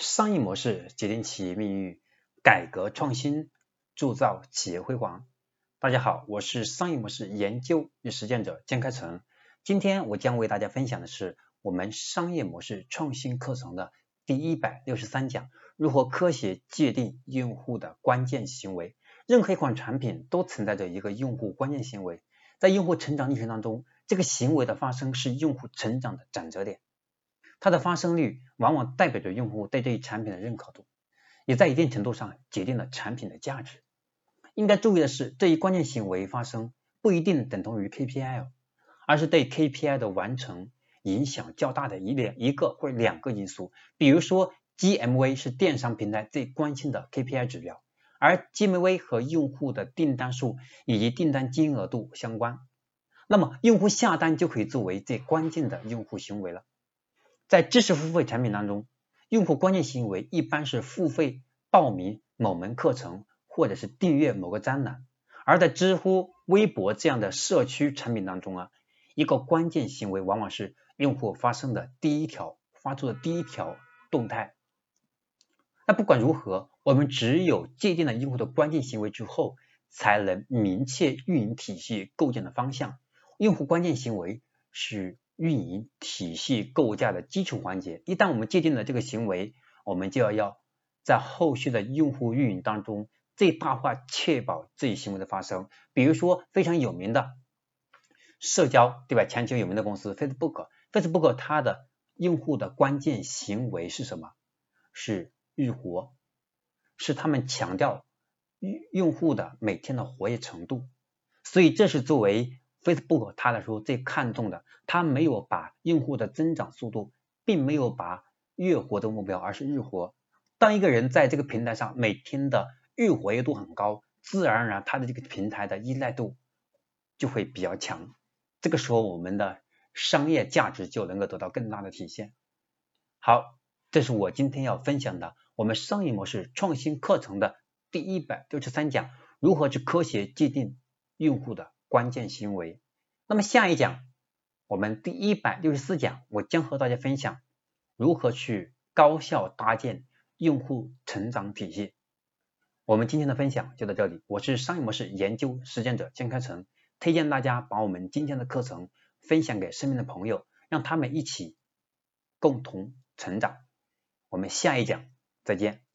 商业模式决定企业命运，改革创新铸造企业辉煌。大家好，我是商业模式研究与实践者江开成。今天我将为大家分享的是我们商业模式创新课程的第一百六十三讲：如何科学界定用户的关键行为。任何一款产品都存在着一个用户关键行为，在用户成长历程当中，这个行为的发生是用户成长的转折点。它的发生率往往代表着用户对这一产品的认可度，也在一定程度上决定了产品的价值。应该注意的是，这一关键行为发生不一定等同于 KPI，而是对 KPI 的完成影响较大的一两一个或两个因素。比如说，GMV 是电商平台最关心的 KPI 指标，而 GMV 和用户的订单数以及订单金额度相关，那么用户下单就可以作为最关键的用户行为了。在知识付费产品当中，用户关键行为一般是付费报名某门课程，或者是订阅某个专栏。而在知乎、微博这样的社区产品当中啊，一个关键行为往往是用户发生的第一条发出的第一条动态。那不管如何，我们只有界定了用户的关键行为之后，才能明确运营体系构建的方向。用户关键行为是。运营体系构架的基础环节，一旦我们界定了这个行为，我们就要要在后续的用户运营当中最大化确保这一行为的发生。比如说非常有名的社交，对吧？全球有名的公司 Facebook，Facebook 它的用户的关键行为是什么？是日活，是他们强调用户的每天的活跃程度，所以这是作为。Facebook 它来说最看重的，它没有把用户的增长速度，并没有把月活的目标，而是日活。当一个人在这个平台上每天的日活跃度很高，自然而然他的这个平台的依赖度就会比较强。这个时候我们的商业价值就能够得到更大的体现。好，这是我今天要分享的我们商业模式创新课程的第一百六十三讲：如何去科学界定用户的。关键行为。那么下一讲，我们第一百六十四讲，我将和大家分享如何去高效搭建用户成长体系。我们今天的分享就到这里，我是商业模式研究实践者江开成，推荐大家把我们今天的课程分享给身边的朋友，让他们一起共同成长。我们下一讲再见。